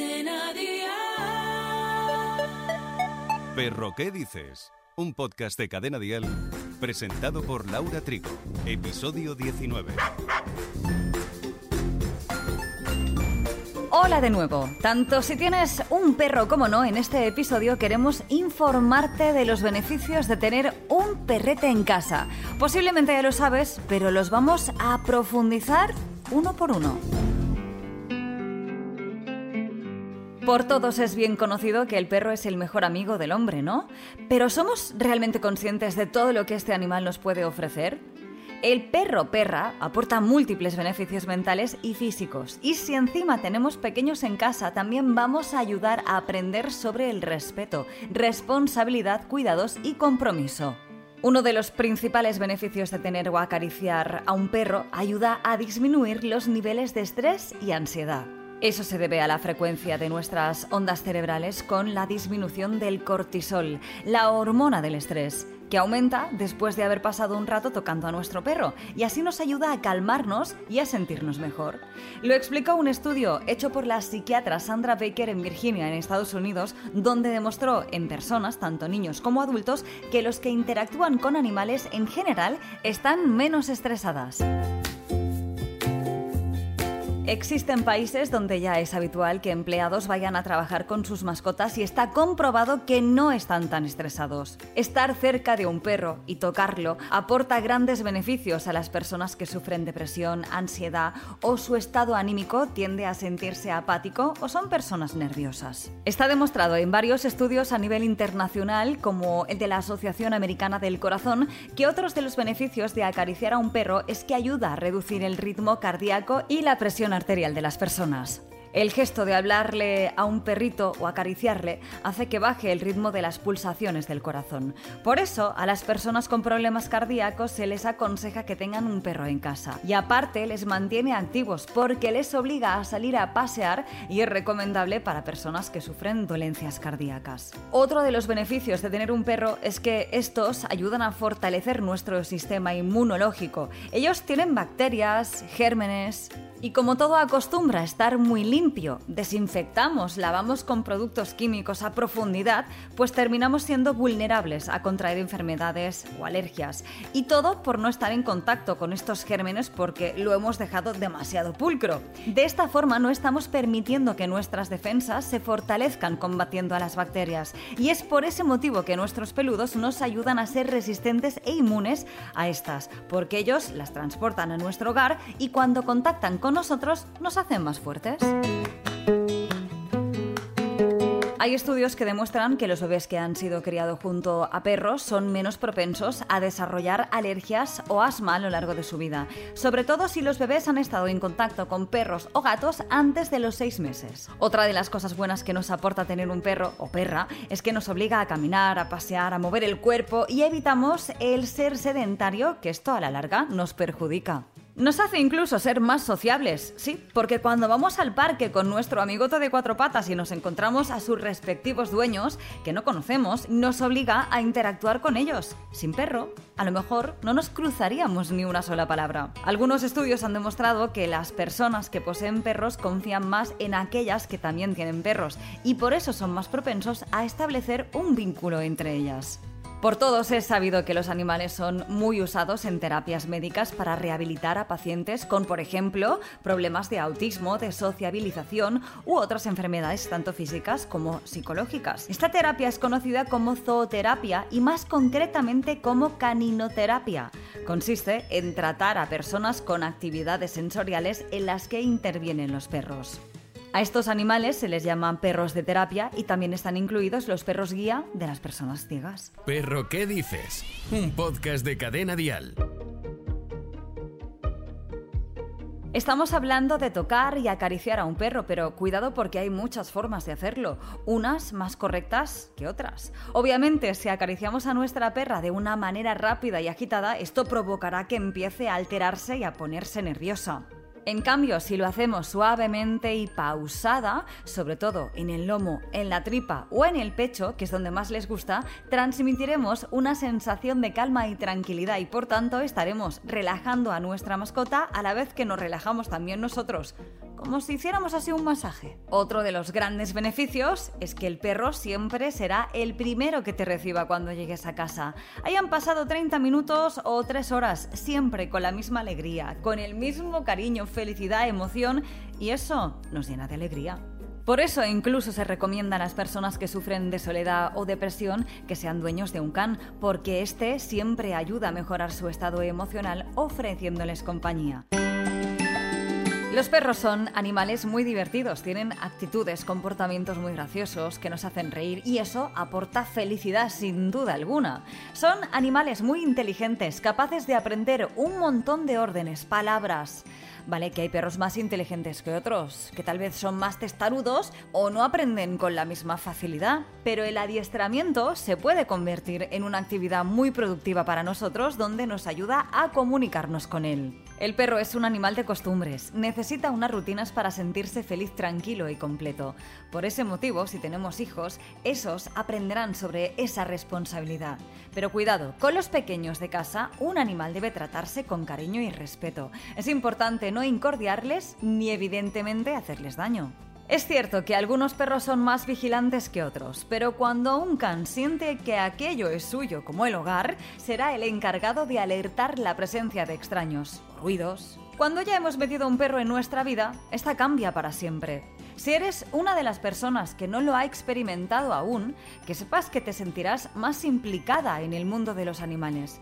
Cadena Dial. Perro, ¿qué dices? Un podcast de Cadena Dial presentado por Laura Trigo. Episodio 19. Hola de nuevo. Tanto si tienes un perro como no, en este episodio queremos informarte de los beneficios de tener un perrete en casa. Posiblemente ya lo sabes, pero los vamos a profundizar uno por uno. Por todos es bien conocido que el perro es el mejor amigo del hombre, ¿no? Pero ¿somos realmente conscientes de todo lo que este animal nos puede ofrecer? El perro perra aporta múltiples beneficios mentales y físicos. Y si encima tenemos pequeños en casa, también vamos a ayudar a aprender sobre el respeto, responsabilidad, cuidados y compromiso. Uno de los principales beneficios de tener o acariciar a un perro ayuda a disminuir los niveles de estrés y ansiedad. Eso se debe a la frecuencia de nuestras ondas cerebrales con la disminución del cortisol, la hormona del estrés, que aumenta después de haber pasado un rato tocando a nuestro perro y así nos ayuda a calmarnos y a sentirnos mejor. Lo explicó un estudio hecho por la psiquiatra Sandra Baker en Virginia, en Estados Unidos, donde demostró en personas, tanto niños como adultos, que los que interactúan con animales en general están menos estresadas. Existen países donde ya es habitual que empleados vayan a trabajar con sus mascotas y está comprobado que no están tan estresados. Estar cerca de un perro y tocarlo aporta grandes beneficios a las personas que sufren depresión, ansiedad o su estado anímico tiende a sentirse apático o son personas nerviosas. Está demostrado en varios estudios a nivel internacional, como el de la Asociación Americana del Corazón, que otros de los beneficios de acariciar a un perro es que ayuda a reducir el ritmo cardíaco y la presión arterial de las personas. El gesto de hablarle a un perrito o acariciarle hace que baje el ritmo de las pulsaciones del corazón. Por eso, a las personas con problemas cardíacos se les aconseja que tengan un perro en casa. Y aparte, les mantiene activos porque les obliga a salir a pasear y es recomendable para personas que sufren dolencias cardíacas. Otro de los beneficios de tener un perro es que estos ayudan a fortalecer nuestro sistema inmunológico. Ellos tienen bacterias, gérmenes, y como todo acostumbra a estar muy limpio, desinfectamos, lavamos con productos químicos a profundidad, pues terminamos siendo vulnerables a contraer enfermedades o alergias. Y todo por no estar en contacto con estos gérmenes porque lo hemos dejado demasiado pulcro. De esta forma no estamos permitiendo que nuestras defensas se fortalezcan combatiendo a las bacterias. Y es por ese motivo que nuestros peludos nos ayudan a ser resistentes e inmunes a estas, porque ellos las transportan a nuestro hogar y cuando contactan con nosotros nos hacen más fuertes. Hay estudios que demuestran que los bebés que han sido criados junto a perros son menos propensos a desarrollar alergias o asma a lo largo de su vida, sobre todo si los bebés han estado en contacto con perros o gatos antes de los seis meses. Otra de las cosas buenas que nos aporta tener un perro o perra es que nos obliga a caminar, a pasear, a mover el cuerpo y evitamos el ser sedentario, que esto a la larga nos perjudica. Nos hace incluso ser más sociables, sí, porque cuando vamos al parque con nuestro amigote de cuatro patas y nos encontramos a sus respectivos dueños, que no conocemos, nos obliga a interactuar con ellos. Sin perro, a lo mejor no nos cruzaríamos ni una sola palabra. Algunos estudios han demostrado que las personas que poseen perros confían más en aquellas que también tienen perros y por eso son más propensos a establecer un vínculo entre ellas. Por todos es sabido que los animales son muy usados en terapias médicas para rehabilitar a pacientes con, por ejemplo, problemas de autismo, de sociabilización u otras enfermedades tanto físicas como psicológicas. Esta terapia es conocida como zooterapia y más concretamente como caninoterapia. Consiste en tratar a personas con actividades sensoriales en las que intervienen los perros. A estos animales se les llaman perros de terapia y también están incluidos los perros guía de las personas ciegas. Perro, ¿qué dices? Un podcast de cadena dial. Estamos hablando de tocar y acariciar a un perro, pero cuidado porque hay muchas formas de hacerlo, unas más correctas que otras. Obviamente, si acariciamos a nuestra perra de una manera rápida y agitada, esto provocará que empiece a alterarse y a ponerse nerviosa. En cambio, si lo hacemos suavemente y pausada, sobre todo en el lomo, en la tripa o en el pecho, que es donde más les gusta, transmitiremos una sensación de calma y tranquilidad y por tanto estaremos relajando a nuestra mascota a la vez que nos relajamos también nosotros. Como si hiciéramos así un masaje. Otro de los grandes beneficios es que el perro siempre será el primero que te reciba cuando llegues a casa. Hayan pasado 30 minutos o 3 horas, siempre con la misma alegría, con el mismo cariño, felicidad, emoción, y eso nos llena de alegría. Por eso incluso se recomienda a las personas que sufren de soledad o depresión que sean dueños de un can, porque este siempre ayuda a mejorar su estado emocional ofreciéndoles compañía. Los perros son animales muy divertidos, tienen actitudes, comportamientos muy graciosos que nos hacen reír y eso aporta felicidad sin duda alguna. Son animales muy inteligentes, capaces de aprender un montón de órdenes, palabras. Vale, que hay perros más inteligentes que otros, que tal vez son más testarudos o no aprenden con la misma facilidad, pero el adiestramiento se puede convertir en una actividad muy productiva para nosotros donde nos ayuda a comunicarnos con él. El perro es un animal de costumbres, necesita unas rutinas para sentirse feliz, tranquilo y completo. Por ese motivo, si tenemos hijos, esos aprenderán sobre esa responsabilidad. Pero cuidado, con los pequeños de casa, un animal debe tratarse con cariño y respeto. Es importante no incordiarles ni evidentemente hacerles daño. Es cierto que algunos perros son más vigilantes que otros, pero cuando un can siente que aquello es suyo como el hogar, será el encargado de alertar la presencia de extraños, ruidos. Cuando ya hemos metido un perro en nuestra vida, esta cambia para siempre. Si eres una de las personas que no lo ha experimentado aún, que sepas que te sentirás más implicada en el mundo de los animales.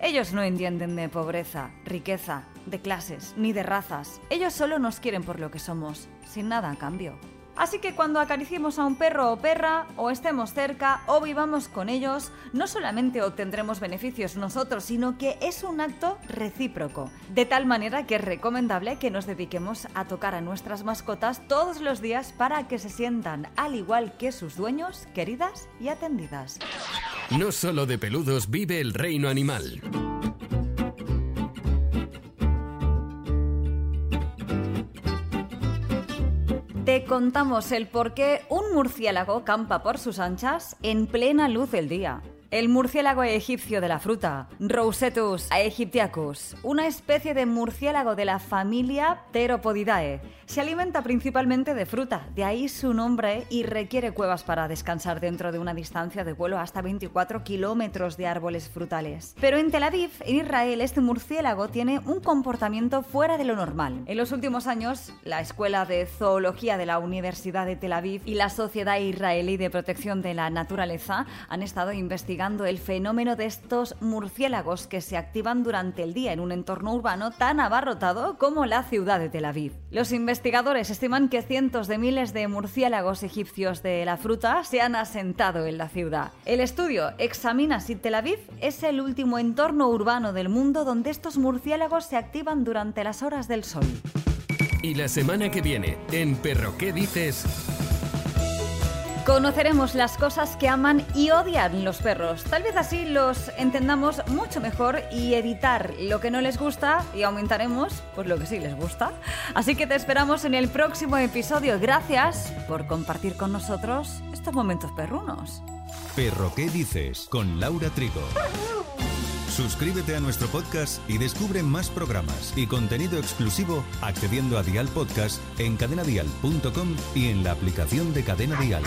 Ellos no entienden de pobreza, riqueza, de clases, ni de razas. Ellos solo nos quieren por lo que somos, sin nada a cambio. Así que cuando acariciemos a un perro o perra, o estemos cerca, o vivamos con ellos, no solamente obtendremos beneficios nosotros, sino que es un acto recíproco. De tal manera que es recomendable que nos dediquemos a tocar a nuestras mascotas todos los días para que se sientan, al igual que sus dueños, queridas y atendidas. No solo de peludos vive el reino animal. Te contamos el por qué un murciélago campa por sus anchas en plena luz del día. El murciélago egipcio de la fruta, Rosetus aegyptiacus, una especie de murciélago de la familia Pteropodidae, se alimenta principalmente de fruta, de ahí su nombre y requiere cuevas para descansar dentro de una distancia de vuelo hasta 24 kilómetros de árboles frutales. Pero en Tel Aviv, en Israel, este murciélago tiene un comportamiento fuera de lo normal. En los últimos años, la Escuela de Zoología de la Universidad de Tel Aviv y la Sociedad Israelí de Protección de la Naturaleza han estado el fenómeno de estos murciélagos que se activan durante el día en un entorno urbano tan abarrotado como la ciudad de Tel Aviv. Los investigadores estiman que cientos de miles de murciélagos egipcios de la fruta se han asentado en la ciudad. El estudio examina si Tel Aviv es el último entorno urbano del mundo donde estos murciélagos se activan durante las horas del sol. Y la semana que viene, en Perro ¿Qué dices? Conoceremos las cosas que aman y odian los perros. Tal vez así los entendamos mucho mejor y evitar lo que no les gusta y aumentaremos pues lo que sí les gusta. Así que te esperamos en el próximo episodio. Gracias por compartir con nosotros estos momentos perrunos. Perro ¿Qué dices? Con Laura Trigo. Suscríbete a nuestro podcast y descubre más programas y contenido exclusivo accediendo a Dial Podcast en cadenadial.com y en la aplicación de Cadena Dial.